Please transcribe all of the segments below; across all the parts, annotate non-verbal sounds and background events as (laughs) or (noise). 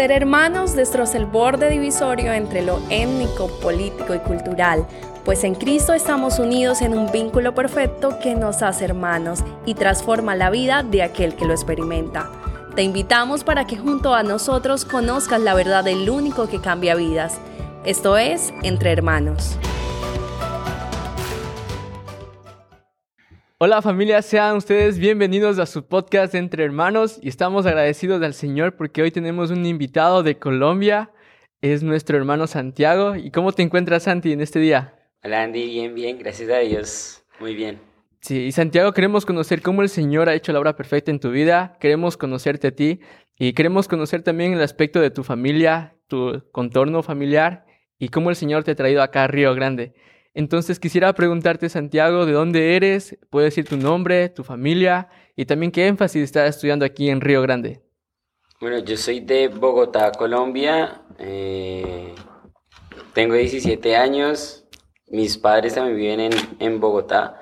Ser hermanos destroza el borde divisorio entre lo étnico, político y cultural, pues en Cristo estamos unidos en un vínculo perfecto que nos hace hermanos y transforma la vida de aquel que lo experimenta. Te invitamos para que junto a nosotros conozcas la verdad del único que cambia vidas. Esto es Entre Hermanos. Hola familia, sean ustedes bienvenidos a su podcast Entre Hermanos y estamos agradecidos al Señor porque hoy tenemos un invitado de Colombia, es nuestro hermano Santiago. ¿Y cómo te encuentras Santi en este día? Hola Andy, bien, bien, gracias a Dios, muy bien. Sí, y Santiago, queremos conocer cómo el Señor ha hecho la obra perfecta en tu vida, queremos conocerte a ti y queremos conocer también el aspecto de tu familia, tu contorno familiar y cómo el Señor te ha traído acá a Río Grande. Entonces quisiera preguntarte, Santiago, ¿de dónde eres? Puedes decir tu nombre, tu familia y también qué énfasis estás estudiando aquí en Río Grande. Bueno, yo soy de Bogotá, Colombia. Eh, tengo 17 años. Mis padres también viven en, en Bogotá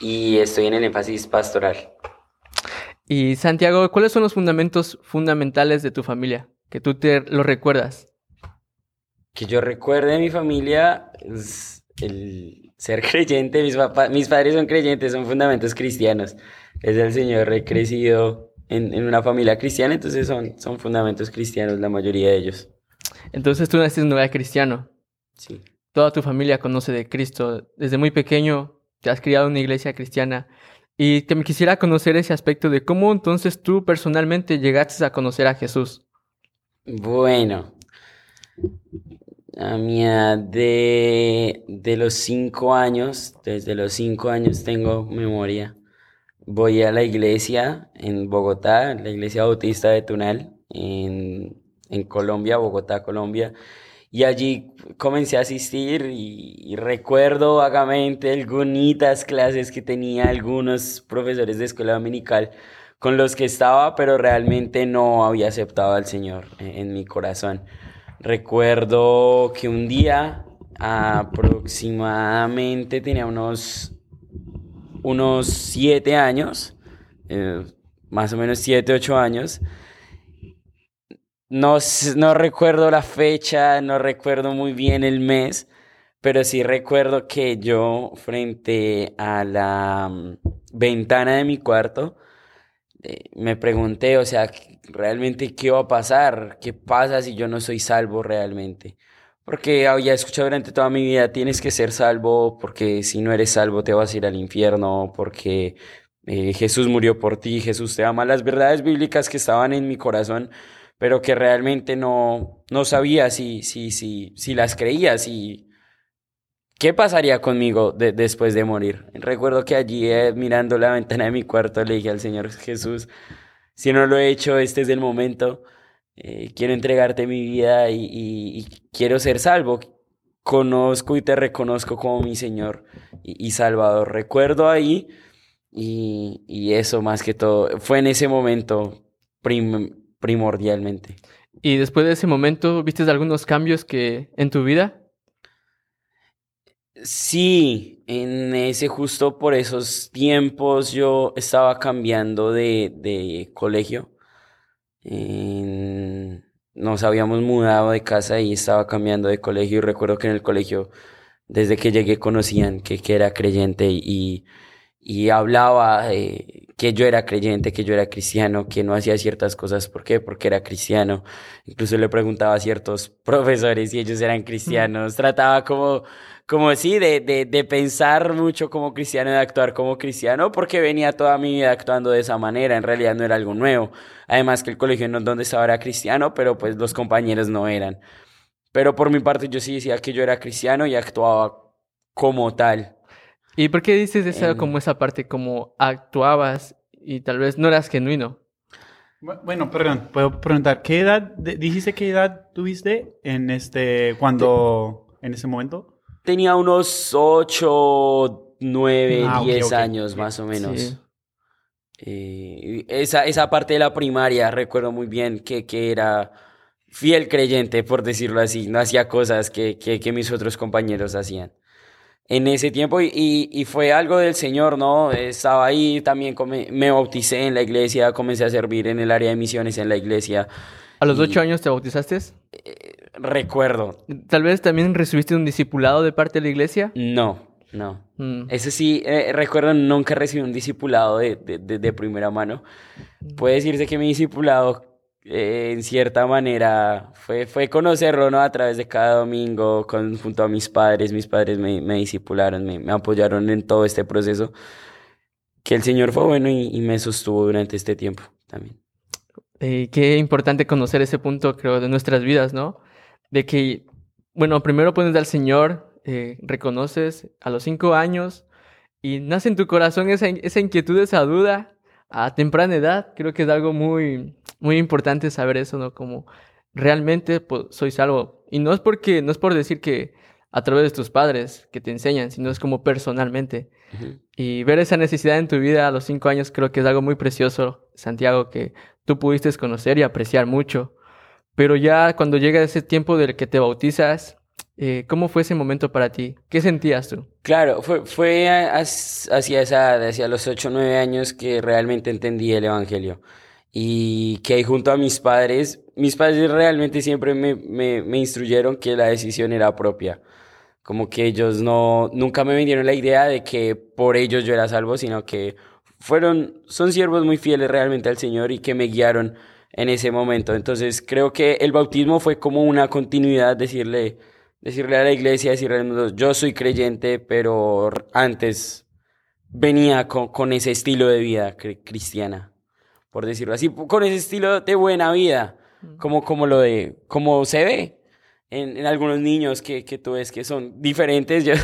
y estoy en el énfasis pastoral. Y Santiago, ¿cuáles son los fundamentos fundamentales de tu familia? Que tú te lo recuerdas. Que yo recuerde de mi familia el ser (laughs) creyente, mis, mis padres son creyentes, son fundamentos cristianos. Es el Señor, he crecido en, en, una familia cristiana, entonces son, son fundamentos cristianos la mayoría de ellos. Entonces tú naciste en un hogar cristiano. Sí. Toda tu familia conoce de Cristo. Desde muy pequeño te has criado en una iglesia cristiana. Y que me quisiera conocer ese aspecto de cómo entonces tú personalmente llegaste a conocer a Jesús. Bueno, a mi edad de, de los cinco años, desde los cinco años tengo memoria, voy a la iglesia en Bogotá, la iglesia bautista de Tunal, en, en Colombia, Bogotá, Colombia, y allí comencé a asistir y, recuerdo vagamente algunas clases que tenía algunos profesores de escuela dominical con los que estaba, pero realmente no había aceptado al Señor en mi corazón. Recuerdo que un día aproximadamente tenía unos, unos siete años, eh, más o menos siete, ocho años. No, no recuerdo la fecha, no recuerdo muy bien el mes, pero sí recuerdo que yo frente a la mm, ventana de mi cuarto eh, me pregunté, o sea, realmente qué va a pasar, qué pasa si yo no soy salvo realmente. Porque había escuchado durante toda mi vida, tienes que ser salvo porque si no eres salvo te vas a ir al infierno, porque eh, Jesús murió por ti, Jesús te ama. Las verdades bíblicas que estaban en mi corazón, pero que realmente no, no sabía si, si, si, si las creía, si... ¿Qué pasaría conmigo de, después de morir? Recuerdo que allí, eh, mirando la ventana de mi cuarto, le dije al Señor Jesús, si no lo he hecho, este es el momento. Eh, quiero entregarte mi vida y, y, y, quiero ser salvo. Conozco y te reconozco como mi Señor y, y Salvador. Recuerdo ahí y, y, eso más que todo fue en ese momento prim, primordialmente. ¿Y después de ese momento viste algunos cambios que en tu vida? Sí, en ese justo por esos tiempos yo estaba cambiando de, de colegio. En, nos habíamos mudado de casa y estaba cambiando de colegio y recuerdo que en el colegio desde que llegué conocían que, que era creyente y, y hablaba que yo era creyente, que yo era cristiano, que no hacía ciertas cosas. ¿Por qué? Porque era cristiano. Incluso le preguntaba a ciertos (laughs) profesores si ellos eran cristianos. Trataba como, como sí, de, de, de pensar mucho como cristiano, de actuar como cristiano, porque venía toda mi vida actuando de esa manera. En realidad no era algo nuevo. Además que el colegio en donde estaba era cristiano, pero pues los compañeros no eran. Pero por mi parte yo sí decía que yo era cristiano y actuaba como tal. ¿Y por qué dices esa, como esa parte, como actuabas y tal vez no eras genuino? Bueno, perdón, puedo preguntar, ¿qué edad, dijiste qué edad tuviste en este, cuando, en ese momento? Tenía unos 8, 9, ah, 10 okay, okay. años más o menos. Sí. Eh, esa, esa parte de la primaria recuerdo muy bien que, que era fiel creyente, por decirlo así, no hacía cosas que, que, que mis otros compañeros hacían. en ese tiempo y, y, fue algo del Señor, ¿no? Estaba ahí, también me bauticé en la iglesia, comencé a servir en el área de misiones en la iglesia. ¿A los ocho años te bautizaste? Eh, recuerdo. ¿Tal vez también recibiste un discipulado de parte de la iglesia? No, no. Mm. Eso sí, eh, recuerdo, nunca recibí un discipulado de, de, de, primera mano. Mm. Puede decirse que mi discipulado, eh, en cierta manera, fue, fue conocerlo, ¿no? A través de cada domingo, con, junto a mis padres. Mis padres me, me discipularon, me, me, apoyaron en todo este proceso. Que el Señor fue bueno y, y me sostuvo durante este tiempo también. Eh, qué importante conocer ese punto, creo, de nuestras vidas, ¿no? De que, bueno, primero pones al Señor, eh, reconoces a los cinco años y nace en tu corazón esa, esa inquietud, esa duda a temprana edad. Creo que es algo muy, muy importante saber eso, ¿no? Como realmente pues, soy salvo. Y no es porque, no es por decir que a través de tus padres que te enseñan, sino es como personalmente. Y ver esa necesidad en tu vida a los cinco años creo que es algo muy precioso, Santiago, que tú pudiste conocer y apreciar mucho. Pero ya cuando llega ese tiempo del que te bautizas, eh, ¿cómo fue ese momento para ti? ¿Qué sentías tú? Claro, fue, fue hacia esa hacia los 8 o 9 años que realmente entendí el Evangelio. Y que junto a mis padres, mis padres realmente siempre me, me, me instruyeron que la decisión era propia. Como que ellos no, nunca me vendieron la idea de que por ellos yo era salvo, sino que fueron, son siervos muy fieles realmente al Señor y que me guiaron en ese momento. Entonces creo que el bautismo fue como una continuidad, decirle, decirle a la iglesia, decirle al mundo, yo soy creyente, pero antes venía con, con ese estilo de vida cristiana, por decirlo así, con ese estilo de buena vida, como, como lo de, como se ve en, en algunos niños que, que tú ves que son diferentes, (laughs) yo,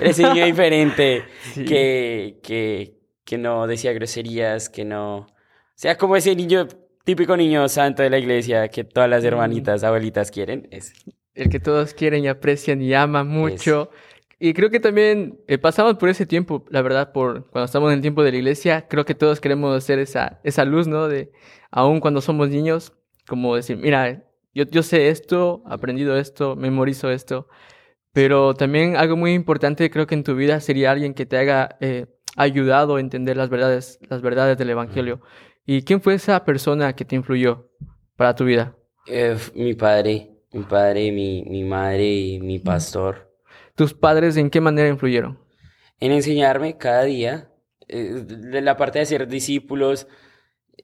ese niño diferente (laughs) que, que, que no decía groserías, que no... O sea, como ese niño, típico niño santo de la iglesia que todas las mm. hermanitas, abuelitas quieren. Es. El que todos quieren y aprecian y aman mucho. Y creo que también eh, pasamos por ese tiempo, la verdad, por cuando estamos en el tiempo de la iglesia, creo que todos queremos ser esa, esa luz, ¿no? De, aún cuando somos niños, como decir, mira, yo, yo sé esto, aprendido esto, memorizo esto, pero también algo muy importante creo que en tu vida sería alguien que te haga eh, ayudado a entender las verdades, las verdades del Evangelio. ¿Y quién fue esa persona que te influyó para tu vida? Eh, mi padre, mi padre, mi, mi madre y mi pastor. ¿Tus padres en qué manera influyeron? En enseñarme cada día, eh, de la parte de ser discípulos,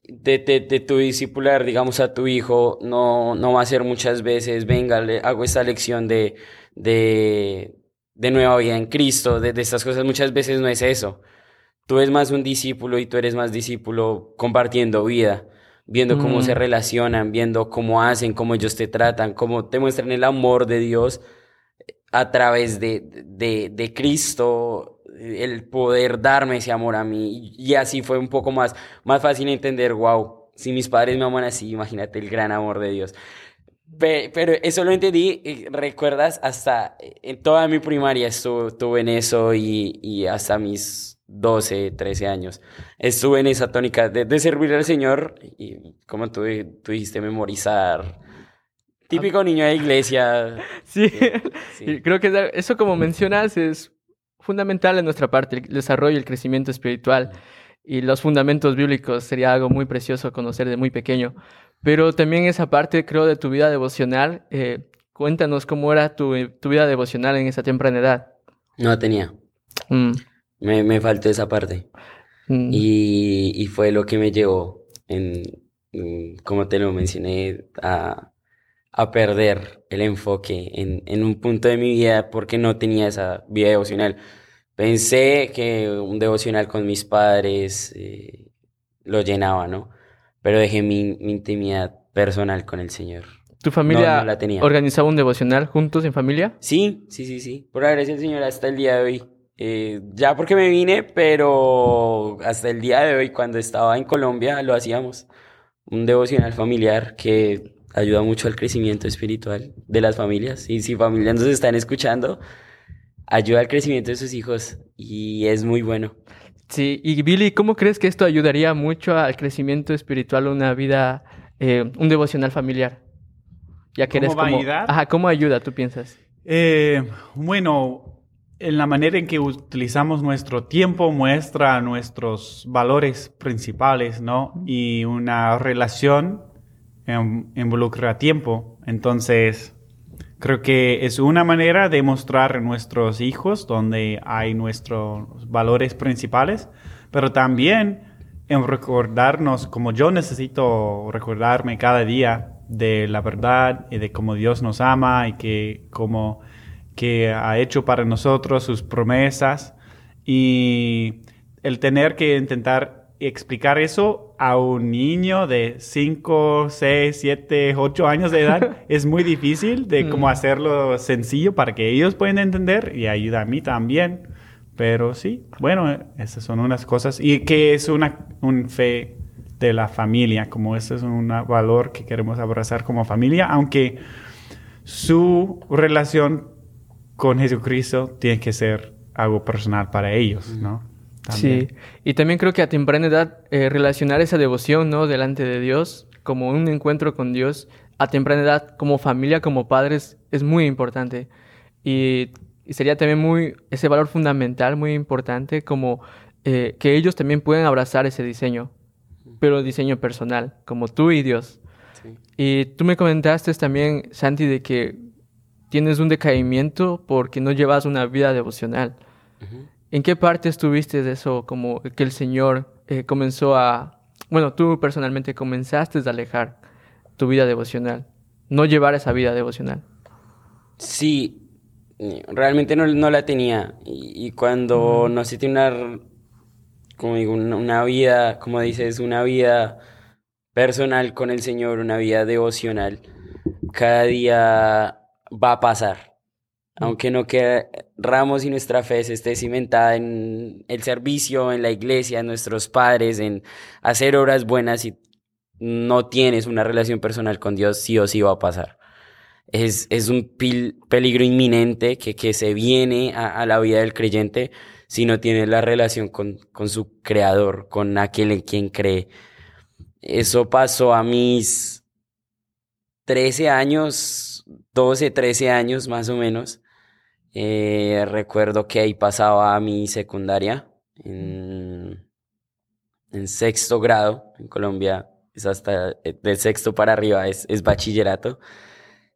de, de, tu discipular, digamos, a tu hijo, no, no va a ser muchas veces, venga, le hago esta lección de, de, de nueva vida en Cristo, de, de estas cosas, muchas veces no es eso tú eres más un discípulo y tú eres más discípulo compartiendo vida, viendo cómo se mm. relacionan, viendo cómo hacen, cómo ellos te tratan, cómo te muestran el amor de Dios a través de, de, de Cristo, el poder darme ese amor a mí. Y así fue un poco más, más fácil entender, wow, si mis padres me aman así, imagínate el gran amor de Dios. Pero eso lo entendí, eh, recuerdas, hasta en toda mi primaria estuve, en eso y, y hasta mis 12, 13 años. Estuve en esa tónica de, servir al Señor y, como tú, tú dijiste, memorizar. Típico niño de iglesia. (laughs) Sí. creo que eso como mencionas es fundamental en nuestra parte, el desarrollo y el crecimiento espiritual. Y los fundamentos bíblicos sería algo muy precioso conocer de muy pequeño. Pero también esa parte, creo, de tu vida devocional. Eh, cuéntanos cómo era tu, tu, vida devocional en esa temprana edad. No tenía. Mm. Me, me faltó esa parte. Mm. Y, y, fue lo que me llevó, en, como te lo mencioné, a, a perder el enfoque en, en, un punto de mi vida porque no tenía esa vida devocional. Pensé que un devocional con mis padres eh, lo llenaba, ¿no? Pero dejé mi, mi, intimidad personal con el Señor. ¿Tu familia la tenía. organizaba un devocional juntos en familia? Sí, sí, sí, sí. Por agradecer al Señor hasta el día de hoy eh, ya porque me vine, pero hasta el día de hoy, cuando estaba en Colombia, lo hacíamos. Un devocional familiar que ayuda mucho al crecimiento espiritual de las familias. Y si familias nos están escuchando, ayuda al crecimiento de sus hijos y es muy bueno. Sí, y Billy, ¿cómo crees que esto ayudaría mucho al crecimiento espiritual, una vida, eh, un devocional familiar? Ya que eres como... Ajá, ¿cómo ayuda, tú piensas? Eh, bueno, en la manera en que utilizamos nuestro tiempo muestra nuestros valores principales, ¿no? Y una relación em, involucra tiempo. Entonces, creo que es una manera de mostrar a nuestros hijos donde hay nuestros valores principales, pero también en recordarnos, como yo necesito recordarme cada día de la verdad y de cómo Dios nos ama y que como que ha hecho para nosotros sus promesas y el tener que intentar explicar eso a un niño de 5, 6, 7, 8 años de edad (laughs) es muy difícil de cómo mm. hacerlo sencillo para que ellos puedan entender y ayuda a mí también. Pero sí, bueno, esas son unas cosas y que es una un fe de la familia, como ese es un valor que queremos abrazar como familia, aunque su relación con Jesucristo tiene que ser algo personal para ellos, ¿no? Sí, y también creo que a temprana edad eh, relacionar esa devoción, ¿no? Delante de Dios, como un encuentro con Dios, a temprana edad, como familia, como padres, es muy importante. Y, sería también muy, ese valor fundamental, muy importante, como eh, que ellos también puedan abrazar ese diseño, pero diseño personal, como tú y Dios. Y tú me comentaste también, Santi, de que tienes un decaimiento porque no llevas una vida devocional. ¿En qué parte estuviste de eso? Como que el Señor eh, comenzó a, bueno, tú personalmente comenzaste a alejar tu vida devocional, no llevar esa vida devocional. Sí, realmente no, la tenía. Y, cuando no se tiene una, como digo, una vida, como dices, una vida personal con el Señor, una vida devocional, cada día va a pasar. Aunque no queramos y nuestra fe se esté cimentada en el servicio, en la iglesia, en nuestros padres, en hacer obras buenas y no tienes una relación personal con Dios, sí o sí va a pasar. Es, es un peligro inminente que, que se viene a, a, la vida del creyente si no tiene la relación con, con su creador, con aquel en quien cree. Eso pasó a mis 13 años, 12, 13 años más o menos. Eh, recuerdo que ahí pasaba mi secundaria en, sexto grado. En Colombia es hasta eh, del sexto para arriba, es, es bachillerato.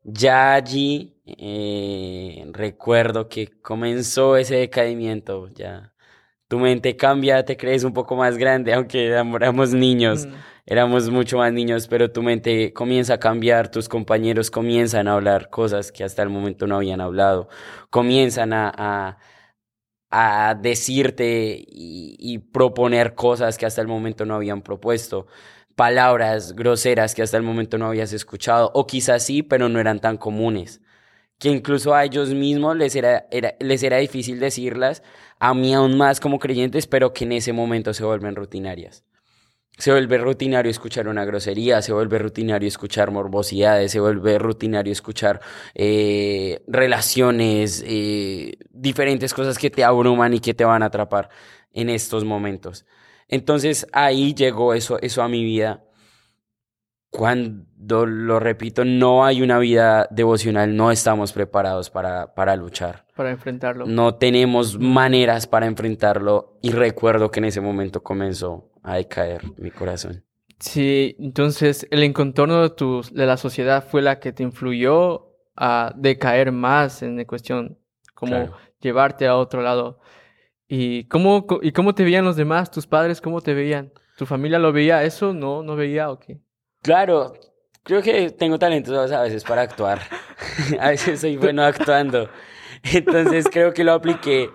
Ya allí eh, recuerdo que comenzó ese decaimiento. Ya tu mente cambia, te crees un poco más grande, aunque éramos niños. Mm éramos mucho más niños, pero tu mente comienza a cambiar, tus compañeros comienzan a hablar cosas que hasta el momento no habían hablado, comienzan a, a, decirte y, proponer cosas que hasta el momento no habían propuesto, palabras groseras que hasta el momento no habías escuchado, o quizás sí, pero no eran tan comunes que incluso a ellos mismos les era, era, les era difícil decirlas, a mí aún más como creyentes, pero que en ese momento se vuelven rutinarias. Se vuelve rutinario escuchar una grosería, se vuelve rutinario escuchar morbosidades, se vuelve rutinario escuchar eh, relaciones, eh, diferentes cosas que te abruman y que te van a atrapar en estos momentos. Entonces ahí llegó eso, eso a mi vida. Cuando lo repito, no hay una vida devocional, no estamos preparados para, para luchar. Para enfrentarlo. No tenemos maneras para enfrentarlo y recuerdo que en ese momento comenzó a decaer mi corazón. Sí, entonces el contorno de, tu, de la sociedad fue la que te influyó a decaer más en la cuestión, como llevarte a otro lado. ¿Y cómo, ¿Y cómo te veían los demás? ¿Tus padres cómo te veían? ¿Tu familia lo veía eso? ¿No, no veía o qué? Claro, creo que tengo talento a veces para actuar. (laughs) a veces soy bueno actuando. Entonces creo que lo apliqué.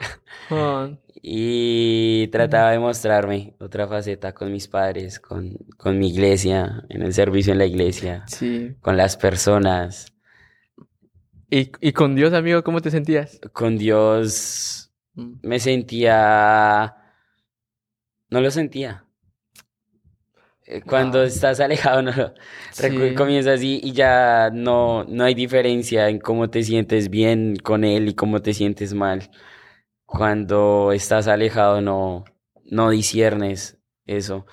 Ah. Y trataba de mostrarme otra faceta con mis padres, con, con mi iglesia, en el servicio en la iglesia, sí. con las personas. ¿Y, ¿Y con Dios, amigo, cómo te sentías? Con Dios mm. me sentía... No lo sentía. Eh, cuando estás alejado, (laughs) no, sí. comienzas y, y ya no, no hay diferencia en cómo te sientes bien con él y cómo te sientes mal cuando estás alejado no, no disiernes eso.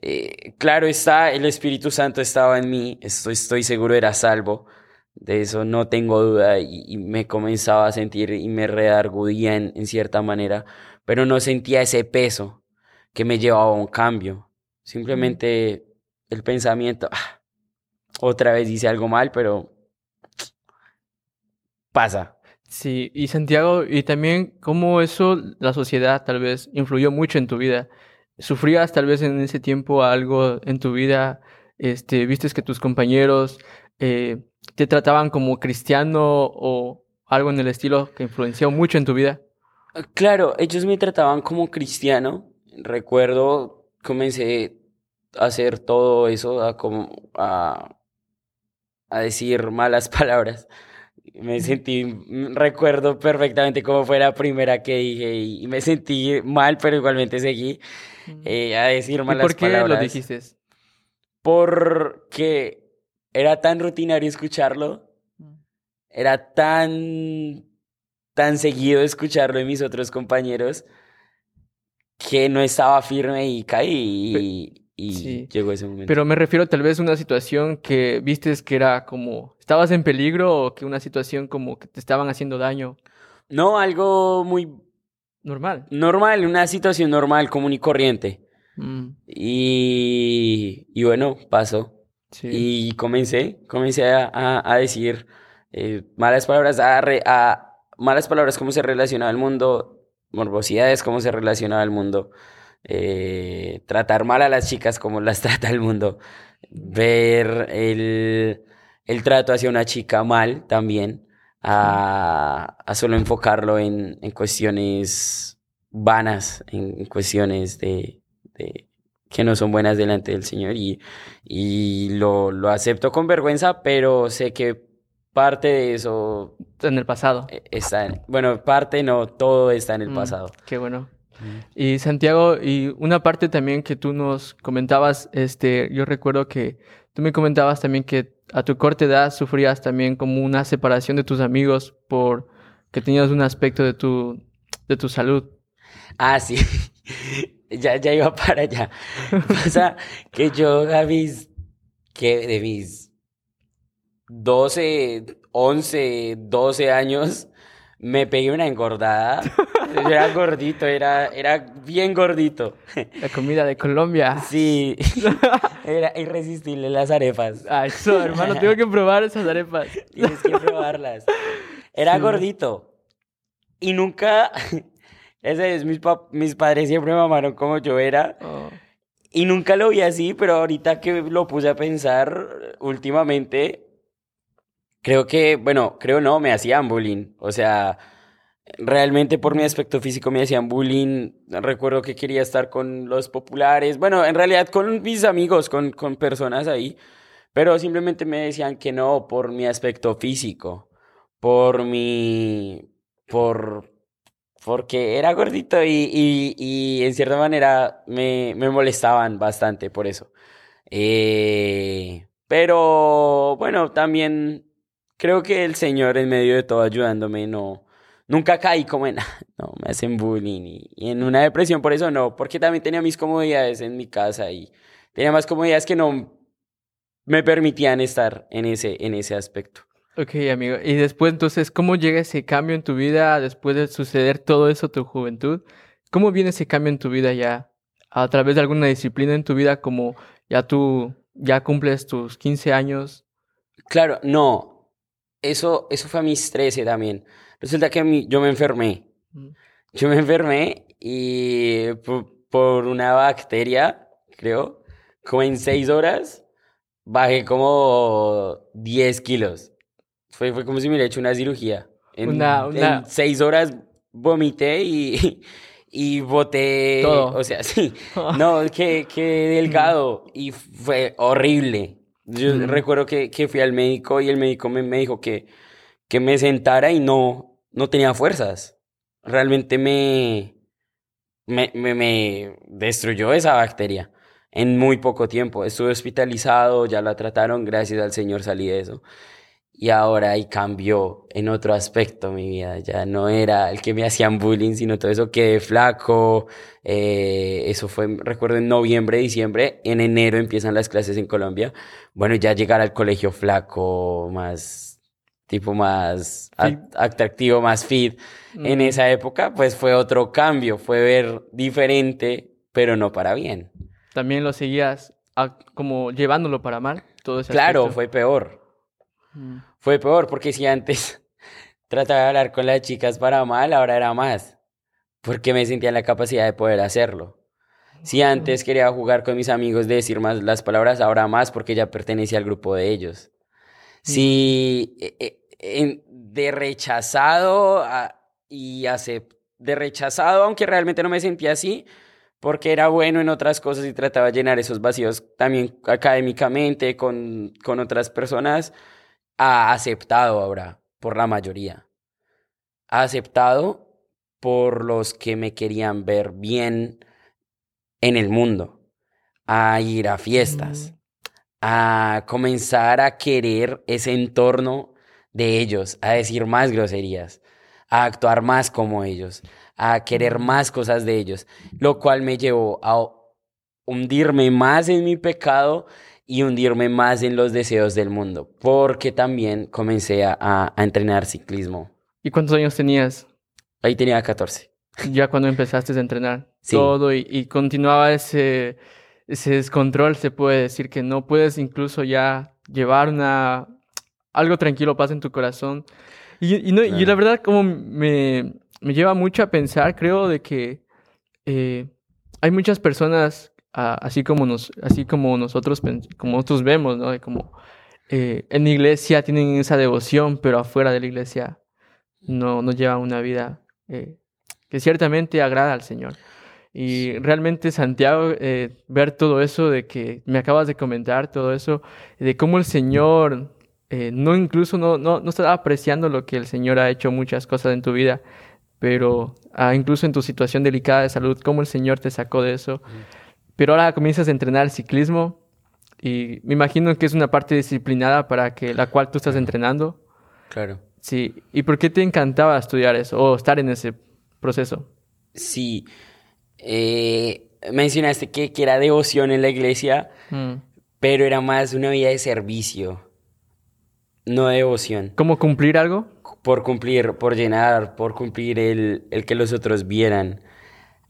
Eh, claro está, el Espíritu Santo estaba en mí, estoy, estoy seguro era salvo, de eso no tengo duda y, me comenzaba a sentir y me redargudía en, en, cierta manera, pero no sentía ese peso que me llevaba a un cambio. Simplemente el pensamiento, ah, otra vez hice algo mal, pero pasa. Sí, y Santiago, y también cómo eso, la sociedad tal vez influyó mucho en tu vida. ¿Sufrías tal vez en ese tiempo algo en tu vida? Este, ¿Vistes que tus compañeros eh, te trataban como cristiano o algo en el estilo que influenció mucho en tu vida? Claro, ellos me trataban como cristiano. Recuerdo, comencé hacer todo eso, a, como, a, a decir malas (laughs) palabras me sentí, mm, recuerdo perfectamente cómo fue la primera que dije y, me sentí mal, pero igualmente seguí eh, a decir malas palabras. ¿Por qué lo dijiste? Porque era tan rutinario escucharlo, era tan, tan seguido escucharlo de mis otros compañeros que no estaba firme y caí y, y llegó ese momento. Pero me refiero tal vez a una situación que vistes que era como, ¿estabas en peligro o que una situación como que te estaban haciendo daño? No, algo muy... Normal. Normal, una situación normal, común y corriente. Mm. Y, y bueno, pasó. Y comencé, comencé a, a, decir eh, malas palabras, a, a, malas palabras, cómo se relaciona al mundo, morbosidades, cómo se relaciona al mundo. Eh, tratar mal a las chicas como las (laughs) trata el mundo, ver el, el trato hacia una chica mal también, a, a solo enfocarlo en, en, cuestiones vanas, en cuestiones de, de, que no son buenas delante del Señor y, y lo, lo acepto con vergüenza, pero sé que parte de eso... En el pasado. E, está bueno, parte no, todo está en el mm, pasado. Qué bueno. Y Santiago, y una parte también que tú nos comentabas, este, yo recuerdo que tú me comentabas también que a tu corta edad sufrías también como una separación de tus amigos por que tenías un aspecto de tu, de tu salud. Ah, sí. (laughs) ya, ya iba para allá. (laughs) sea, que yo mis, que de mis 12, 11, 12 años, me pegué una engordada. (laughs) era gordito, era, era bien gordito. La comida de Colombia. Sí, (laughs) era irresistible las arepas. Ah, eso, hermano, tengo que probar esas arepas. (laughs) Tienes que probarlas. Era gordito. Y nunca, ese es, mis, mis padres siempre me amaron como yo era. Oh. Y nunca lo vi así, pero ahorita que lo puse a pensar últimamente, creo que, bueno, creo no, me hacían bullying. O sea, realmente por mi aspecto físico me hacían bullying. Recuerdo que quería estar con los populares. Bueno, en realidad con mis amigos, con, con personas ahí. Pero simplemente me decían que no por mi aspecto físico. Por mi. por. porque era gordito y, y, en cierta manera me, me molestaban bastante por eso. Eh, pero bueno, también creo que el Señor en medio de todo ayudándome, no, nunca caí como en, (laughs) no, me hacen bullying y, en una depresión, por eso no, porque también tenía mis comodidades en mi casa y tenía más comodidades que no me permitían estar en ese, en ese aspecto. Ok, amigo. Y después, entonces, ¿cómo llega ese cambio en tu vida después de suceder todo eso, tu juventud? ¿Cómo viene ese cambio en tu vida ya? A través de alguna disciplina en tu vida, como ya tú ya cumples tus 15 años. Claro, no eso, eso fue a mis 13 también. Resulta que yo me enfermé. Mm. Yo me enfermé y por, una bacteria, creo, como en 6 horas, bajé como 10 kilos. Fue, fue como si me hubiera hecho una cirugía. En, una, una... en 6 horas vomité y, y boté. Todo. O sea, sí. (laughs) No, que, que delgado. Y fue horrible. Yo recuerdo que, que, fui al médico y el médico me, me dijo que, que me sentara y no, no tenía fuerzas. Realmente me, me, me, me destruyó esa bacteria en muy poco tiempo. Estuve hospitalizado, ya la trataron, gracias al Señor salí de eso y ahora ahí cambió en otro aspecto mi vida. Ya no era el que me hacían bullying, sino todo eso quedé flaco. Eh, eso fue, recuerdo, en noviembre, diciembre. En enero empiezan las clases en Colombia. Bueno, ya llegar al colegio flaco, más tipo más atractivo, más fit. En Mm. esa época, pues fue otro cambio, fue ver diferente, pero no para bien. También lo seguías a- como llevándolo para mal, todo ese Claro, aspecto. fue peor. Mm. Fue peor porque si antes (laughs) trataba de hablar con las chicas para mal, ahora era más. Porque me sentía en la capacidad de poder hacerlo. Si antes quería jugar con mis amigos de decir más las palabras, ahora más porque ya pertenecía al grupo de ellos. Si eh, eh, en- de rechazado a- y acep- de rechazado, aunque realmente no me sentía así, porque era bueno en otras cosas y trataba de llenar esos vacíos también académicamente con, con otras personas, ha aceptado ahora por la mayoría. Ha aceptado por los que me querían ver bien en el mundo, a ir a fiestas, a comenzar a querer ese entorno de ellos, a decir más groserías, a actuar más como ellos, a querer más cosas de ellos, lo cual me llevó a hundirme más en mi pecado y hundirme más en los deseos del mundo, porque también comencé a, a- entrenar ciclismo. ¿Y cuántos años tenías Ahí tenía 14. ya cuando empezaste a entrenar? Sí. Todo y, y continuaba ese, ese descontrol, se puede decir que no puedes incluso ya llevar una algo tranquilo paz en tu corazón. Y, y no, y la verdad como me, me lleva mucho a pensar, creo, de que eh, hay muchas personas, así, como nos, así como nosotros, como nosotros vemos, ¿no? De como eh, en la iglesia tienen esa devoción, pero afuera de la iglesia no, no llevan una vida eh, que ciertamente agrada al Señor. Y realmente, Santiago, ver todo eso de que me acabas de comentar, todo eso, de cómo el Señor eh, no incluso no, no, no apreciando lo que el Señor ha hecho muchas cosas en tu vida, pero ah, incluso en tu situación delicada de salud, cómo el Señor te sacó de eso. Pero ahora comienzas a entrenar ciclismo y me imagino que es una parte disciplinada para que la cual tú estás entrenando. Claro. Sí. ¿Y por qué te encantaba estudiar eso o estar en ese proceso? Sí. Eh, mencionaste que, que era devoción en la iglesia, Mm. pero era más una vida de servicio, no devoción. ¿Cómo cumplir algo? Por cumplir, por llenar, por cumplir el, el que los otros vieran.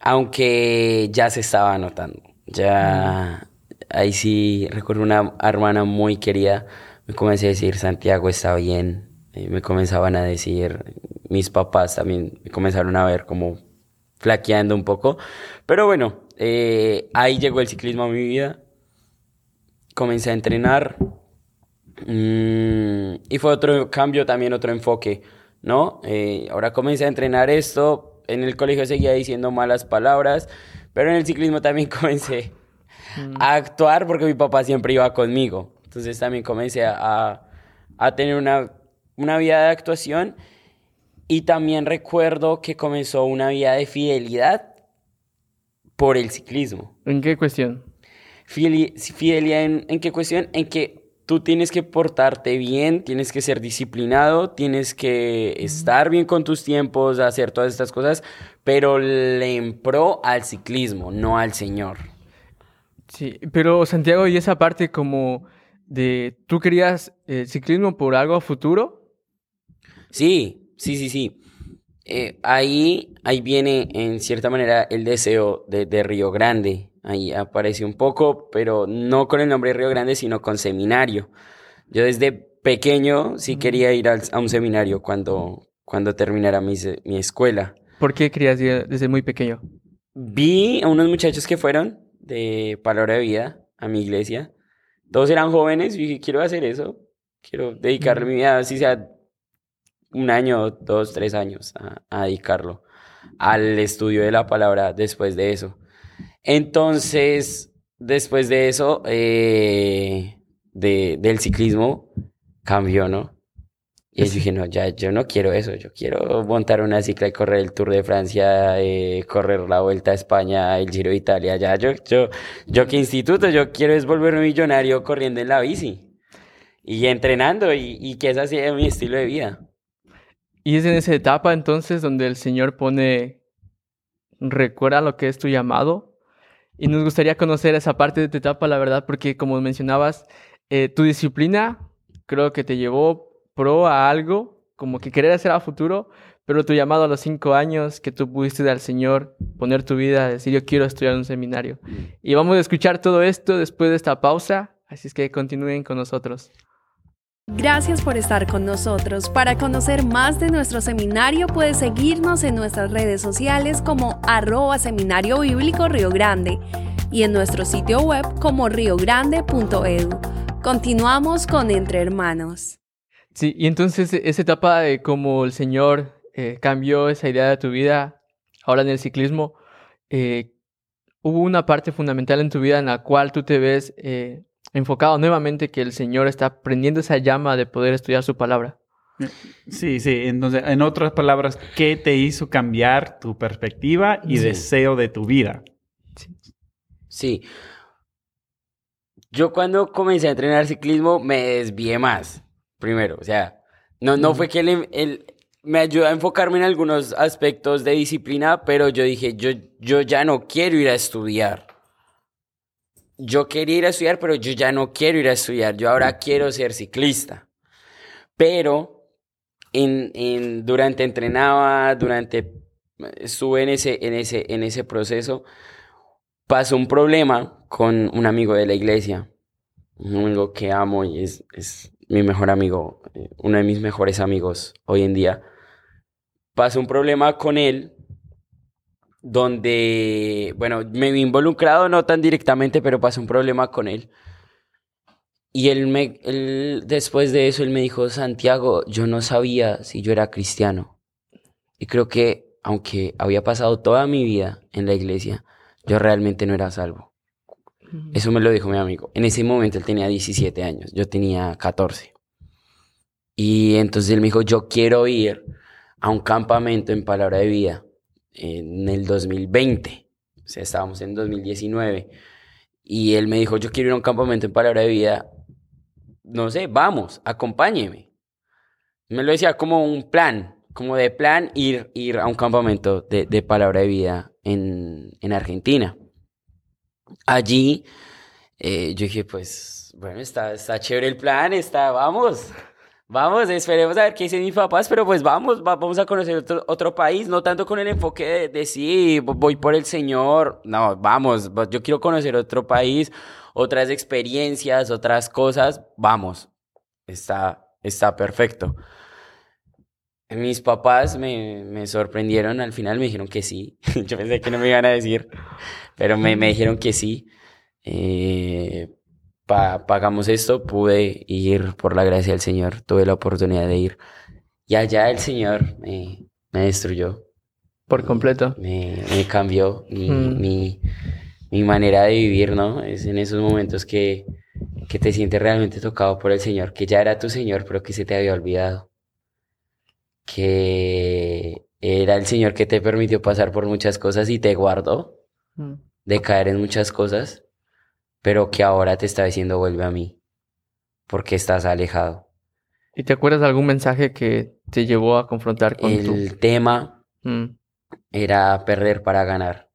Aunque ya se estaba notando. Ya, ahí sí, recuerdo una hermana muy querida, me comencé a decir, Santiago está bien. Eh, me comenzaban a decir, mis papás también me comenzaron a ver como flaqueando un poco. Pero bueno, eh, ahí llegó el ciclismo a mi vida. Comencé a entrenar. Mm, y fue otro cambio, también otro enfoque, ¿no? Eh, ahora comencé a entrenar esto. En el colegio seguía diciendo malas palabras, pero en el ciclismo también (laughs) comencé a actuar porque mi papá siempre iba conmigo. Entonces también comencé a, a- tener una, una vida de actuación. Y también recuerdo que comenzó una vida de fidelidad por el ciclismo. ¿En qué cuestión? Fideli- Fidelidad en, en qué cuestión? En que tú tienes que portarte bien, tienes que ser disciplinado, tienes que estar bien con tus tiempos, hacer todas estas cosas, pero le en pro al ciclismo, no al Señor. Sí, pero Santiago, ¿y esa parte como de tú querías eh, ciclismo por algo a futuro? Sí, sí, sí, sí. Eh, ahí, ahí viene en cierta manera el deseo de, de Río Grande. Ahí aparece un poco, pero no con el nombre de Río Grande, sino con seminario. Yo desde pequeño sí quería ir al- a un seminario cuando, cuando terminara mi, mi escuela. ¿Por qué querías ir desde muy pequeño? Vi a unos muchachos que fueron de Palabra de Vida a mi iglesia. Todos eran jóvenes y dije, quiero hacer eso. Quiero dedicarle mi vida, así sea un año, dos, tres años, a, a dedicarlo al estudio de la palabra después de eso. Entonces, después de eso, eh, de, del ciclismo, cambió, ¿no? Y yo dije, no, ya, yo no quiero eso, yo quiero montar una cicla y correr el Tour de Francia, eh, correr la Vuelta a España, el Giro de Italia, ya, yo, yo, yo qué instituto, yo quiero es volverme millonario corriendo en la bici y entrenando y, y que ese sea mi estilo de vida. Y es en esa etapa entonces donde el Señor pone, recuerda lo que es tu llamado. Y nos gustaría conocer esa parte de tu etapa, la verdad, porque como mencionabas, eh, tu disciplina creo que te llevó pro a algo, como que querer hacer a futuro, pero tu llamado a los cinco años, que tú pudiste al Señor poner tu vida, decir yo quiero estudiar en un seminario. Y vamos a escuchar todo esto después de esta pausa, así es que continúen con nosotros. Gracias por estar con nosotros. Para conocer más de nuestro seminario puedes seguirnos en nuestras redes sociales como arroba seminario bíblico Río y en nuestro sitio web como riogrande.edu. Continuamos con Entre Hermanos. Sí, y entonces esa etapa de cómo el Señor eh, cambió esa idea de tu vida, ahora en el ciclismo, eh, hubo una parte fundamental en tu vida en la cual tú te ves eh, enfocado nuevamente que el Señor está prendiendo esa llama de poder estudiar su palabra. Sí, sí. Entonces, en otras palabras, ¿qué te hizo cambiar tu perspectiva y deseo de tu vida? Sí. Yo cuando comencé a entrenar ciclismo me desvié más, primero. O sea, no, no fue que él, me ayudó a enfocarme en algunos aspectos de disciplina, pero yo dije, yo, yo ya no quiero ir a estudiar yo quería ir a estudiar, pero yo ya no quiero ir a estudiar, yo ahora quiero ser ciclista. Pero en, en, durante entrenaba, durante estuve en ese, en, ese, en ese proceso, pasó un problema con un amigo de la iglesia, un amigo que amo y es, es mi mejor amigo, eh, uno de mis mejores amigos hoy en día. Pasó un problema con él donde, bueno, me vi involucrado, no tan directamente, pero pasó un problema con él. Y él, me, él, después de eso, él me dijo, Santiago, yo no sabía si yo era cristiano. Y creo que, aunque había pasado toda mi vida en la iglesia, yo realmente no era salvo. Eso me lo dijo mi amigo. En ese momento él tenía 17 años, yo tenía 14. Y entonces él me dijo, yo quiero ir a un campamento en palabra de vida en el 2020, o sea, estábamos en 2019, y él me dijo, yo quiero ir a un campamento en palabra de vida, no sé, vamos, acompáñeme. Me lo decía como un plan, como de plan ir, ir a un campamento de, de palabra de vida en, en Argentina. Allí eh, yo dije, pues, bueno, está, está chévere el plan, está, vamos. Vamos, esperemos a ver qué dicen mis papás, pero pues vamos, vamos a conocer otro, país, no tanto con el enfoque de, de, sí, voy por el Señor, no, vamos, yo quiero conocer otro país, otras experiencias, otras cosas, vamos, está, está perfecto. Mis papás me, me sorprendieron, al final me dijeron que sí, (laughs) yo pensé que no me iban a decir, pero me, me dijeron que sí. Eh, pagamos esto, pude ir por la gracia del Señor, tuve la oportunidad de ir. Y allá el Señor me, me destruyó. Por completo. Me, me cambió mi, mm. mi, mi, manera de vivir, ¿no? Es en esos momentos que, que te sientes realmente tocado por el Señor, que ya era tu Señor, pero que se te había olvidado. Que era el Señor que te permitió pasar por muchas cosas y te guardó mm. de caer en muchas cosas pero que ahora te está diciendo vuelve a mí, porque estás alejado. ¿Y te acuerdas de algún mensaje que te llevó a confrontar con El tema mm. era perder para ganar.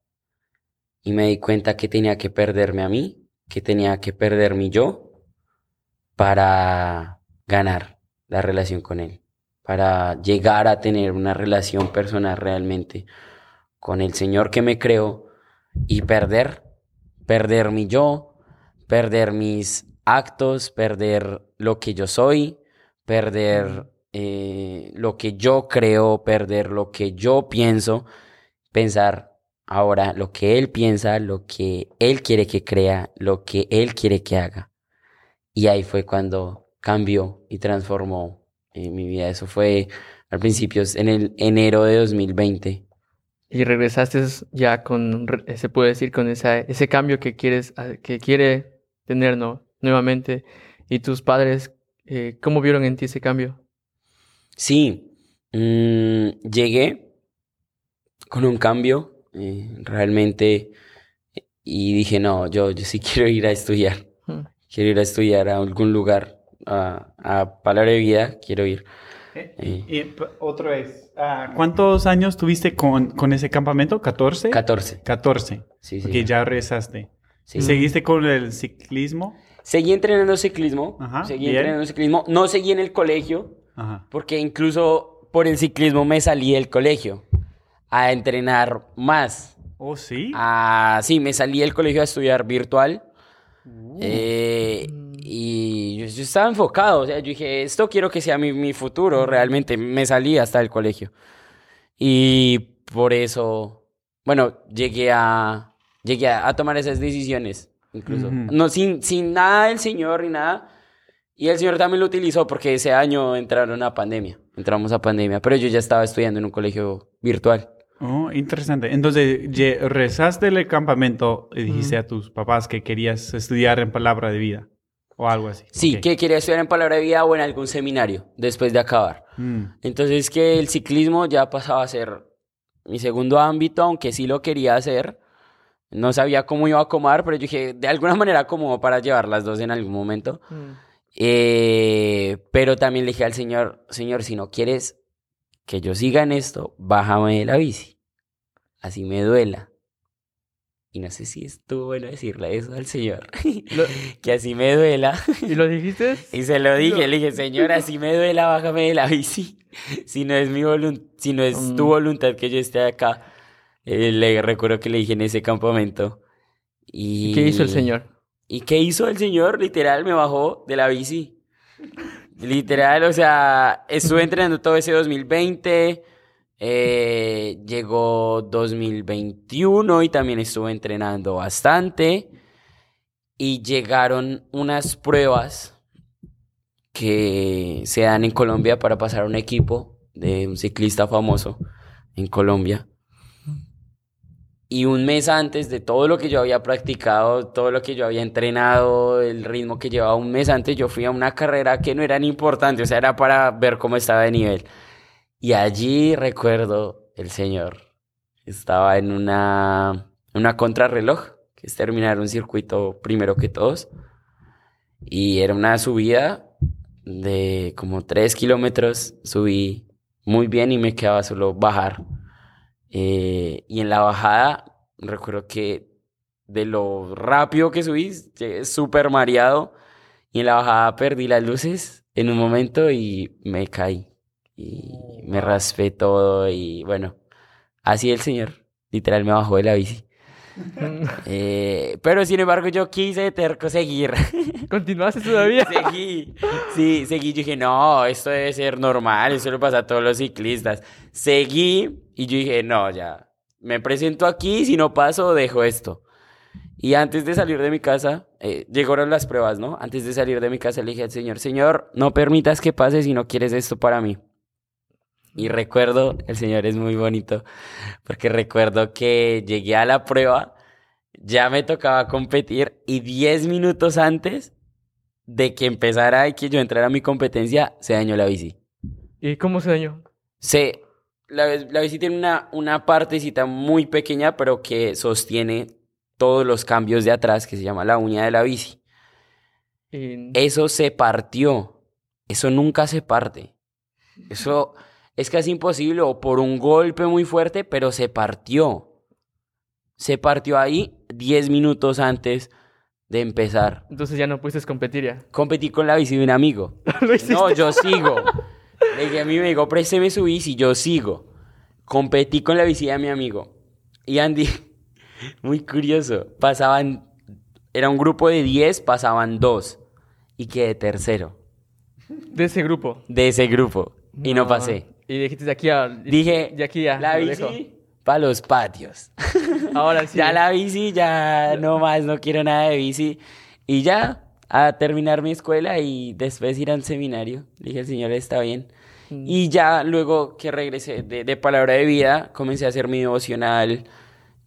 Y me di cuenta que tenía que perderme a mí, que tenía que perder mi yo para ganar la relación con él, para llegar a tener una relación personal realmente con el Señor que me creó y perder, perder mi yo, perder mis actos, perder lo que yo soy, perder eh, lo que yo creo, perder lo que yo pienso, pensar ahora lo que él piensa, lo que él quiere que crea, lo que él quiere que haga. Y ahí fue cuando cambió y transformó eh, mi vida. Eso fue al principio, en el enero de 2020. Y regresaste ya con, se puede decir, con esa, ese cambio que quieres, que quiere tener nuevamente. ¿Y tus padres, eh, cómo vieron en ti ese cambio? Sí, mm, llegué con un cambio eh, realmente y dije, no, yo, yo sí (laughs) quiero ir a estudiar. Quiero ir a estudiar a algún lugar, a, a Palabra de Vida, quiero ir. Eh, y otra vez, ah, ¿cuántos años tuviste con, con ese campamento? ¿14? 14. 14. Sí, sí. Que ya regresaste. ¿Seguiste con el ciclismo? Seguí entrenando ciclismo. seguí entrenando ciclismo. No seguí en el colegio. Ajá. Porque incluso por el ciclismo me salí del colegio a entrenar más. ¿Oh, sí? Ah, sí, me salí del colegio a estudiar virtual. Eh, y yo, yo estaba enfocado, o sea, yo dije, esto quiero que sea mi, mi futuro, realmente me salí hasta el colegio. Y por eso, bueno, llegué a, llegué a, a tomar esas decisiones, incluso. Ujú. No, sin, sin nada del Señor ni nada. Y el Señor también lo utilizó porque ese año entraron a pandemia, entramos a pandemia, pero yo ya estaba estudiando en un colegio virtual. Oh, interesante. Entonces, rezaste el campamento y dijiste a tus papás que querías estudiar en palabra de vida o algo así. Sí, Ok. que quería estudiar en Palabra de Vida o en algún seminario después de acabar. Mm, Entonces que el ciclismo ya pasaba a ser mi segundo ámbito, aunque sí lo quería hacer. No sabía cómo iba a comer, pero yo dije, de alguna manera como para llevar las dos en algún momento. Mm. Eh, pero también le dije al Señor, Señor, si no quieres que yo siga en esto, bájame de la bici. Así me duela. Y no sé si estuvo bueno decirle eso al Señor. (laughs) Lo- que así me duela. (laughs) ¿Y lo dijiste? Y se lo dije, No. le dije, señora, si me duela, bájame de la bici. (laughs) Si no es mi volun- si no es tu Mm. voluntad que yo esté acá. Eh, le recuerdo que le dije en ese campamento. Y... ¿Y qué hizo el Señor? ¿Y qué hizo el señor? Literal, me bajó de la bici. Literal, o sea, estuve entrenando todo ese 2020. eh, llegó 2021 y también estuve entrenando bastante. Y llegaron unas pruebas que se dan en Colombia para pasar a un equipo de un ciclista famoso en Colombia. Y un mes antes de todo lo que yo había practicado, todo lo que yo había entrenado, el ritmo que llevaba un mes antes, yo fui a una carrera que no era ni importante, o sea, era para ver cómo estaba de nivel. Y allí recuerdo el señor. Estaba en una, una contrarreloj, que es terminar un circuito primero que todos. Y era una subida de como tres kilómetros. Subí muy bien y me quedaba solo bajar. Eh, y en la bajada, recuerdo que de lo rápido que subí, llegué súper mareado. Y en la bajada perdí las luces en un momento y me caí. Y me raspé todo y bueno, así el señor, literal me bajó de la bici. (laughs) Eh, pero sin embargo yo quise terco seguir. (laughs) ¿Continuaste todavía? seguí, sí, seguí. Yo dije, no, esto debe ser normal, eso le pasa a todos los ciclistas. Seguí y yo dije, no, ya, me presento aquí, si no paso, dejo esto. Y antes de salir de mi casa, eh, llegaron las pruebas, ¿no? Antes de salir de mi casa le dije al señor, señor, no permitas que pase si no quieres esto para mí. Y recuerdo, el señor es muy bonito, porque recuerdo que llegué a la prueba, ya me tocaba competir y 10 minutos antes de que empezara y que yo entrara a mi competencia, se dañó la bici. ¿Y cómo se dañó? Se, la, la bici tiene una, una partecita muy pequeña, pero que sostiene todos los cambios de atrás, que se llama la uña de la bici. Y- Eso se partió. Eso nunca se parte. Eso es casi imposible o por un golpe muy fuerte, pero se partió. Se partió ahí 10 minutos antes de empezar. Entonces ya no pudiste competir ya. Competí con la bici de un amigo. (laughs) No, yo sigo. Le dije a mi amigo, présteme su bici, yo sigo. Competí con la bici de mi amigo. Y Andy, (laughs) muy curioso, pasaban, era un grupo de 10, pasaban dos. Y quedé tercero De ese grupo. de ese grupo. Y no pasé. Y dijiste de aquí a... Dije, De aquí a... la bici para los patios. (laughs) Ahora sí. Ya la bici, ya no más, no quiero nada de bici. Y ya, a terminar mi escuela y después ir al seminario. Dije, el señor está bien. Mm. Y ya luego que regresé de, de palabra de vida, comencé a hacer mi devocional.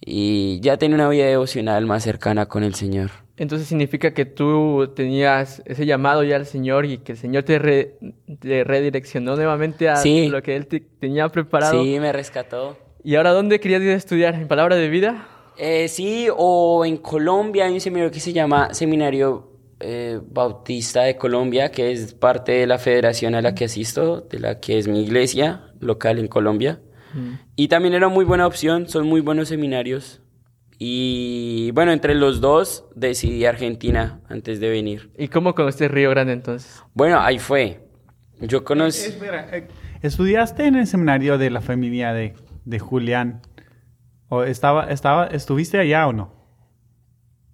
Y ya tenía una vida devocional más cercana con el Señor. Entonces significa que tú tenías ese llamado ya al Señor y que el Señor te, re- te redireccionó nuevamente a Sí. lo que Él te tenía preparado. Sí, me rescató. ¿Y ahora dónde querías ir a estudiar? ¿En Palabra de Vida? Eh, sí, o en Colombia hay un seminario que se llama Seminario eh, Bautista de Colombia, que es parte de la federación a la que asisto, de la que es mi iglesia local en Colombia. Y también era muy buena opción, son muy buenos seminarios. Y bueno, entre los dos decidí Argentina antes de venir. ¿Y cómo conociste Río Grande entonces? Bueno, ahí fue. Yo conocí... Espera, eh, ¿estudiaste en el seminario de la familia de, de Julián? ¿O estaba, estaba, estuviste allá o no?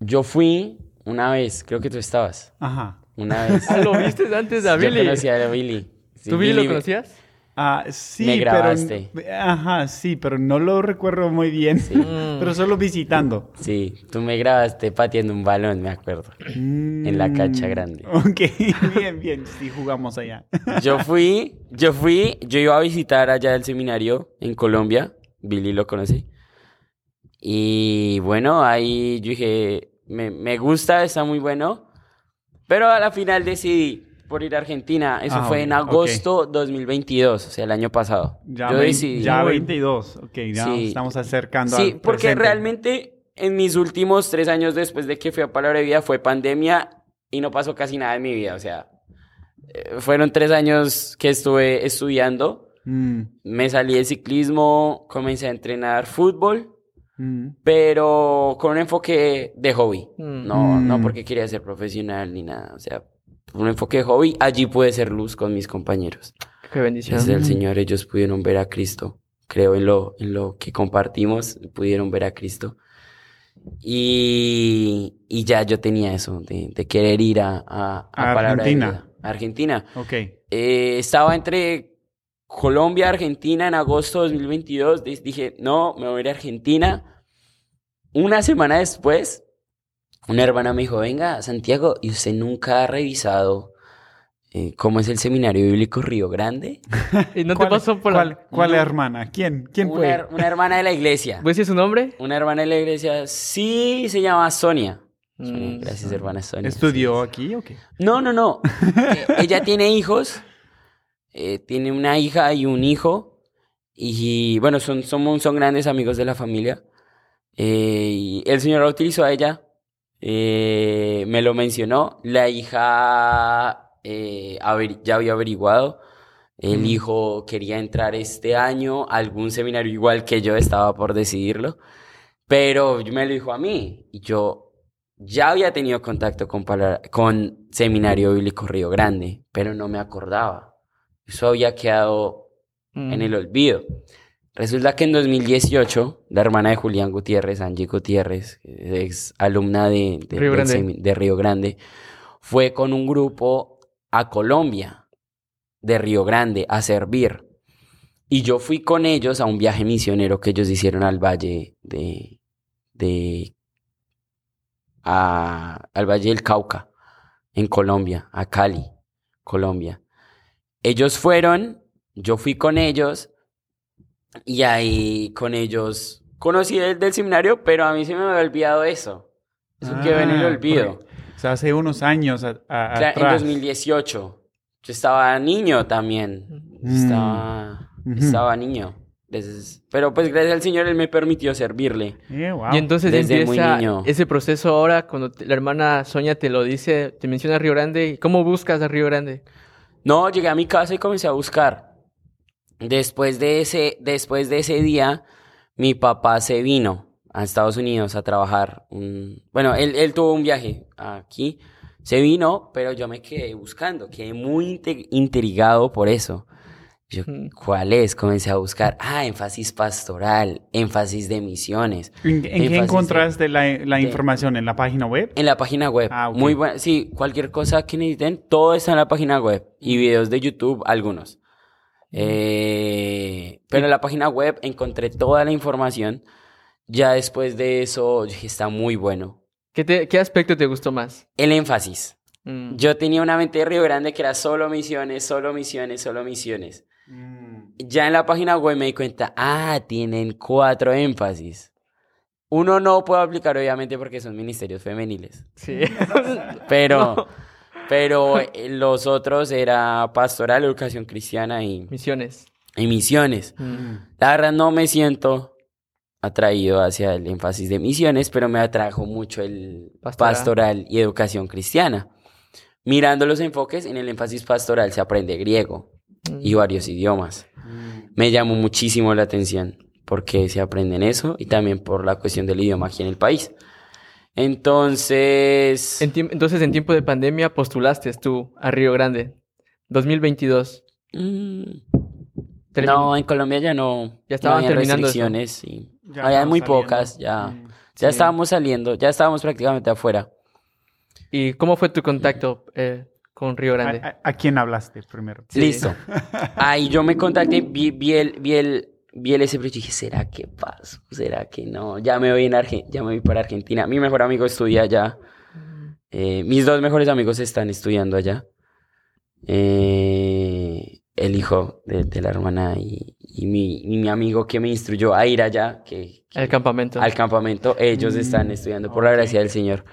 Yo fui una vez, creo que tú estabas. Ajá. Una (laughs) vez. Ah, ¿Lo viste antes de a Yo Billy? conocí a Billy. Sí, ¿Tú Billy lo conocías? Ah, sí, Me grabaste. pero... Ajá, sí, pero no lo recuerdo muy bien. Mm. (laughs) pero solo visitando. Sí, tú me grabaste pateando un balón, me acuerdo. En la cancha grande. Mm, Ok, (laughs) bien, bien. Sí, jugamos allá. (laughs) Yo fui, yo fui, yo iba a visitar allá el seminario en Colombia. Billy lo conocí. Y bueno, ahí yo dije, me, me gusta, está muy bueno. Pero a la final decidí por ir a Argentina. Eso Ah, fue en agosto 2022, o sea, el año pasado. Ya, yo decidí. ya Muy- 22. Ok, ya Sí. estamos acercando Sí, al porque presente. realmente en mis últimos tres años después de que fui a Palabra de Vida fue pandemia y no pasó casi nada en mi vida. O sea, eh, fueron tres años que estuve estudiando. Mm, Me salí del ciclismo, comencé a entrenar fútbol, mm. pero con un enfoque de hobby. Mm. No, no Mm. porque quería ser profesional ni nada. O sea, un enfoque de hobby. Allí pude ser luz con mis compañeros. Qué bendición. Desde el Señor ellos pudieron ver a Cristo. Creo en lo, en lo que compartimos, pudieron ver a Cristo. Y, y ya yo tenía eso, de, de querer ir a, a, a A Palabra de Argentina. Argentina. Ok. Eh, estaba entre Colombia, Argentina en agosto de 2022. Di- Dije, no, me voy a ir a Argentina. Una semana después, una hermana me dijo, venga, Santiago, ¿y usted nunca ha revisado eh, cómo es el seminario bíblico Río Grande? (laughs) ¿Y no te ¿Cuál- pasó por ¿Cuál, cuál hermana? ¿Quién? ¿Quién una, fue? una hermana de la iglesia. ¿Puedes decir su nombre? Una hermana de la iglesia, sí, se llama Sonia. Sonia, Mm, gracias, hermana Sonia. ¿Estudió Sí, aquí o qué? No, no, no. (laughs) Eh, ella tiene hijos. eh, tiene una hija y un hijo. Y bueno, son, somos, son grandes amigos de la familia. Eh, y el Señor la utilizó a ella. Eh, me lo mencionó. La hija eh, ya había averiguado. El Mm. hijo quería entrar este año a algún seminario igual que yo, estaba por decidirlo. Pero me lo dijo a mí. Y yo ya había tenido contacto con, con Seminario Bíblico Río Grande, pero no me acordaba. Eso había quedado Mm. en el olvido. Resulta que en 2018, la hermana de Julián Gutiérrez, Angie Gutiérrez, ex alumna de, de- Río Grande. semi- de Río Grande, fue con un grupo a Colombia, de Río Grande, a servir. Y yo fui con ellos a un viaje misionero que ellos hicieron al valle de, de a- al Valle del Cauca, en Colombia, a Cali, Colombia. Ellos fueron, yo fui con ellos, y ahí con ellos conocí el del seminario, pero a mí se me había olvidado eso. Eso quedó en el Ah, olvido. porque- O sea, hace unos años a- a- Cla- en atrás. 2018. Yo estaba niño también. Mm. Estaba, Ujú. estaba niño. Entonces, pero pues gracias al Señor Él me permitió servirle. Eh, wow. Y entonces Desde muy empieza niño. ese proceso ahora, cuando te- la hermana Sonia te lo dice, te menciona Río Grande. ¿y ¿Cómo buscas a Río Grande? No, llegué a mi casa y comencé a buscar. Después de ese, después de ese día, mi papá se vino a Estados Unidos a trabajar. un- Bueno, él, él tuvo un viaje aquí. Se vino, pero yo me quedé buscando. Quedé muy intrigado por eso. Yo. ¿cuál es? Comencé a buscar. Ah, énfasis pastoral, énfasis de misiones. ¿En, en qué énfasis de- encontraste la, la de- información? ¿En la página web? En la página web. Ah, ok. Muy buena. Sí, cualquier cosa que necesiten, todo está en la página web. Y videos de YouTube, algunos. Eh, pero en la página web encontré toda la información. Ya después de eso, dije, está muy bueno. ¿Qué, te- qué aspecto te gustó más? El énfasis. Mm. Yo tenía una mente de Río Grande que era solo misiones, solo misiones, solo misiones. Ya en la página web me di cuenta, ah, tienen cuatro énfasis. Uno no puedo aplicar, obviamente, porque son ministerios femeniles. Sí. Pero, (laughs) pero eh, los otros era pastoral, educación cristiana y, Misiones. y misiones. Mm. La verdad no me siento atraído hacia el énfasis de misiones, pero me atrajo mucho el Pastoral. pastoral, y educación cristiana. Mirando los enfoques, en el énfasis pastoral se aprende griego Mm. y varios idiomas. Me llamó muchísimo la atención porque se aprenden eso y también por la cuestión del idioma aquí en el país. Entonces... En entonces, en tiempo de pandemia, postulaste tú a Río Grande. 2022. Mm, No, en Colombia ya no. Ya estaban no había terminando restricciones, sí. Ya Había muy saliendo. pocas, ya. Mm. Ya Sí. estábamos saliendo, ya estábamos prácticamente afuera. ¿Y cómo fue tu contacto eh, con Río Grande? ¿A, a- a quién hablaste primero? Sí. Listo. Ahí yo me contacté, vi, vi el, vi el, vi el ese, pero yo dije, ¿será que paso? ¿Será que no? Ya me voy en Argen- ya me voy para Argentina. Mi mejor amigo estudia allá. Eh, mis dos mejores amigos están estudiando allá. Eh, el hijo de, de la hermana y, y mi, y mi amigo que me instruyó a ir allá, que, que- El campamento. al campamento, ellos están Mm, estudiando por la gracia del Señor.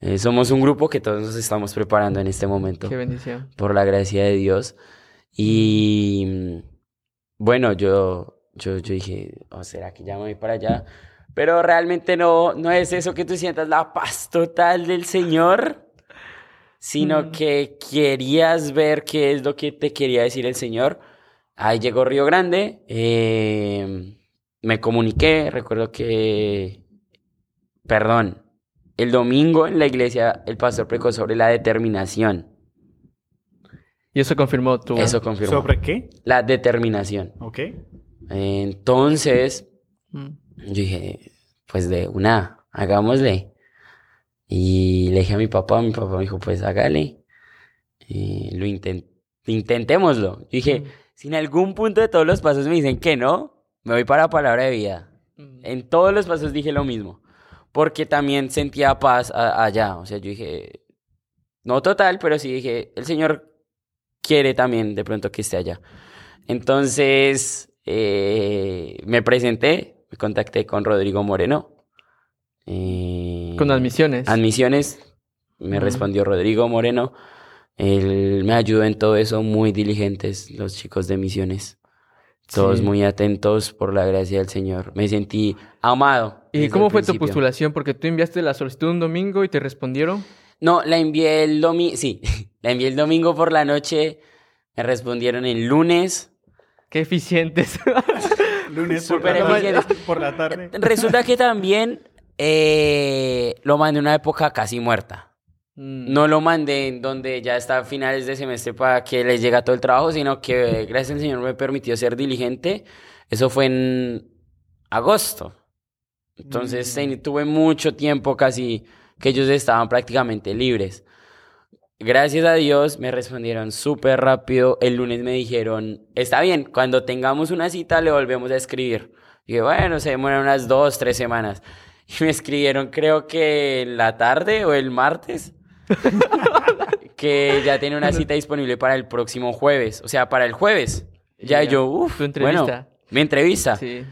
Eh, somos un grupo que todos nos estamos preparando en este momento Qué bendición. por la gracia de Dios. Y mm, bueno, yo, yo, yo dije, ¿o será que ya me voy para allá? Pero realmente no, no es eso que tú sientas la paz total del Señor, sino Mm. que querías ver qué es lo que te quería decir el Señor. Ahí llegó Río Grande, eh, me comuniqué, recuerdo que, perdón, el domingo en la iglesia el pastor predicó sobre la determinación. Y eso confirmó tu... Eso confirmó. ¿Sobre qué? La determinación. Ok. Entonces, Mm. yo dije, pues de una, hagámosle. Y le dije a mi papá, mi papá me dijo, pues hágale. Y lo inten- intentémoslo. Yo dije, Mm. si en algún punto de todos los pasos me dicen que no, me voy para palabra de vida. Mm. En todos los pasos dije lo mismo. Porque también sentía paz allá. O sea, yo dije, no total, pero sí dije, el Señor quiere también de pronto que esté allá. Entonces, eh, me presenté, me contacté con Rodrigo Moreno. eh, Con admisiones. Admisiones, me respondió Rodrigo Moreno. Él me ayudó en todo eso, muy diligentes los chicos de misiones. Todos Sí. muy atentos por la gracia del Señor. Me sentí amado. ¿Y cómo fue tu postulación? Porque tú enviaste la solicitud un domingo y te respondieron. No, la envié el domingo, (laughs) sí, la envié el domingo por la noche. Me respondieron el lunes. Qué eficientes. (laughs) Lunes Súper por, la eficientes. tarde, (laughs) por la tarde. Resulta que también eh, lo mandé en una época casi muerta. Mm. No lo mandé en donde ya está a finales de semestre para que les llegue todo el trabajo, sino que gracias al Señor me permitió ser diligente. Eso fue en agosto. Entonces Mm. tuve mucho tiempo casi que ellos estaban prácticamente libres. Gracias a Dios me respondieron súper rápido. El lunes me dijeron, está bien, cuando tengamos una cita le volvemos a escribir. Y dije, bueno, se demoran unas dos, tres semanas. Y me escribieron, creo que en la tarde o el martes, (laughs) que ya tiene una cita disponible para el próximo jueves. O sea, para el jueves. Ya yo, uff, entrevista. bueno, mi entrevista. Sí.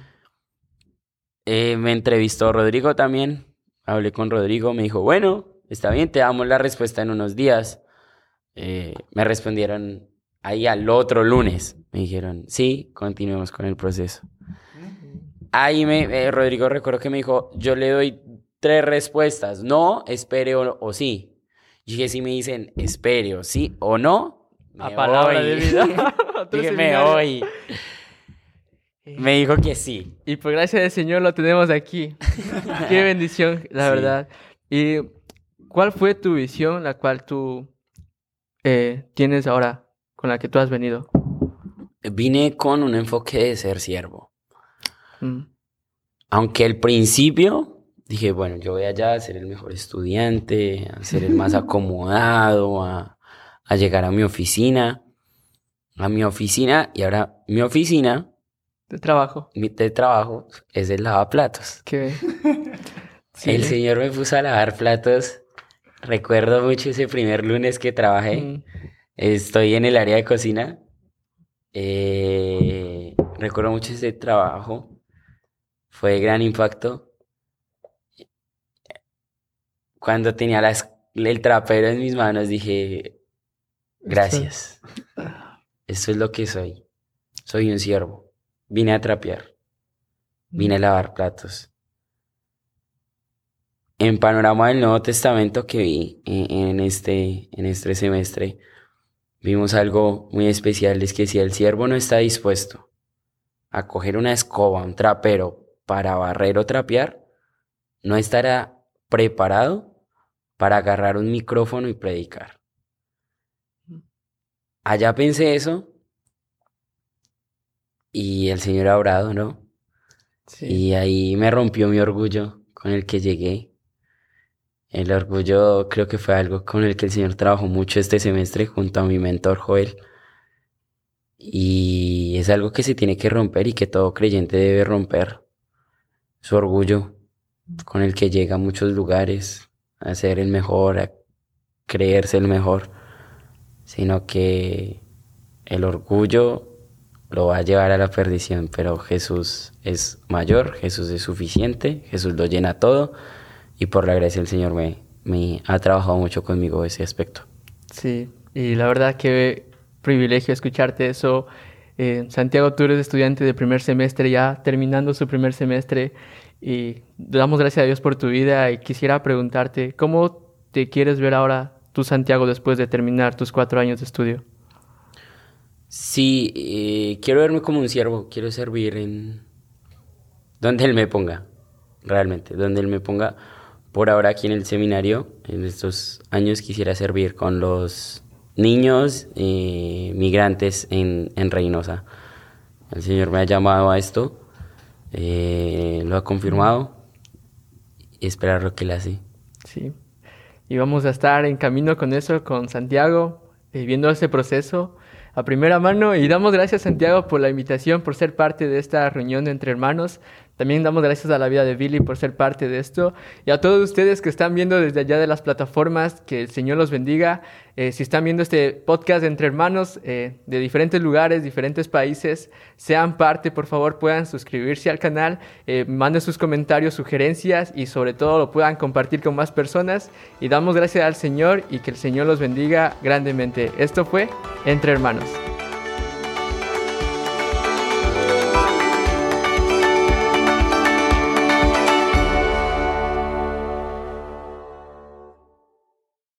Eh, me entrevistó Rodrigo también. Hablé con Rodrigo, me dijo, bueno, está bien, te damos la respuesta en unos días. Eh, me respondieron ahí al otro lunes. Me dijeron, sí, continuemos con el proceso. Ahí me, eh, Rodrigo recuerdo que me dijo, yo le doy tres respuestas, no, espere o, o sí. Y dije, si me dicen espere o sí o no, me A palabra voy". de vida. (laughs) (laughs) Dije, me voy. Me dijo que sí. Y por gracia del Señor lo tenemos aquí. (laughs) Qué bendición, la Sí. verdad. ¿Y cuál fue tu visión, la cual tú eh, tienes ahora, con la que tú has venido? Vine con un enfoque de ser siervo. Mm. Aunque al principio dije, bueno, yo voy allá a ser el mejor estudiante, a ser el más (laughs) acomodado, a, a llegar a mi oficina, a mi oficina, y ahora mi oficina, De trabajo. mi de trabajo, es el lavaplatos. Sí. El señor me puso a lavar platos. Recuerdo mucho ese primer lunes que trabajé. Mm. Estoy en el área de cocina. Eh, recuerdo mucho ese trabajo. Fue de gran impacto. Cuando tenía las- el trapero en mis manos dije, gracias. Eso es lo que soy. Soy un siervo. Vine a trapear. Vine a lavar platos. En panorama del Nuevo Testamento que vi en, este, en este semestre, vimos algo muy especial, es que si el siervo no está dispuesto a coger una escoba, un trapero para barrer o trapear, no estará preparado para agarrar un micrófono y predicar. allá pensé eso y el Señor ha orado, ¿no? Sí. Y ahí me rompió mi orgullo con el que llegué. El orgullo creo que fue algo con el que el Señor trabajó mucho este semestre junto a mi mentor Joel. Y es algo que se tiene que romper y que todo creyente debe romper. Su orgullo con el que llega a muchos lugares, a ser el mejor, a creerse el mejor, sino que el orgullo lo va a llevar a la perdición, pero Jesús es mayor, Jesús es suficiente, Jesús lo llena todo y por la gracia del Señor me, me ha trabajado mucho conmigo ese aspecto. Sí, y la verdad que privilegio escucharte eso. Eh, Santiago, tú eres estudiante de primer semestre, ya terminando su primer semestre, y damos gracias a Dios por tu vida y quisiera preguntarte, ¿cómo te quieres ver ahora tú, Santiago, después de terminar tus cuatro años de estudio? Sí, eh, quiero verme como un siervo, quiero servir en donde Él me ponga, realmente, donde Él me ponga. Por ahora aquí en el seminario, en estos años quisiera servir con los niños eh, migrantes en, en, Reynosa. El Señor me ha llamado a esto, eh, lo ha confirmado y esperar lo que Él hace. Sí, y vamos a estar en camino con eso, con Santiago, eh, viendo ese proceso a primera mano y damos gracias Santiago por la invitación, por ser parte de esta reunión entre hermanos. También damos gracias a la vida de Billy por ser parte de esto y a todos ustedes que están viendo desde allá de las plataformas, que el Señor los bendiga. Eh, si están viendo este podcast entre hermanos eh, de diferentes lugares, diferentes países, sean parte, por favor, puedan suscribirse al canal, eh, manden sus comentarios, sugerencias y sobre todo lo puedan compartir con más personas. Y damos gracias al Señor y que el Señor los bendiga grandemente. Esto fue Entre Hermanos.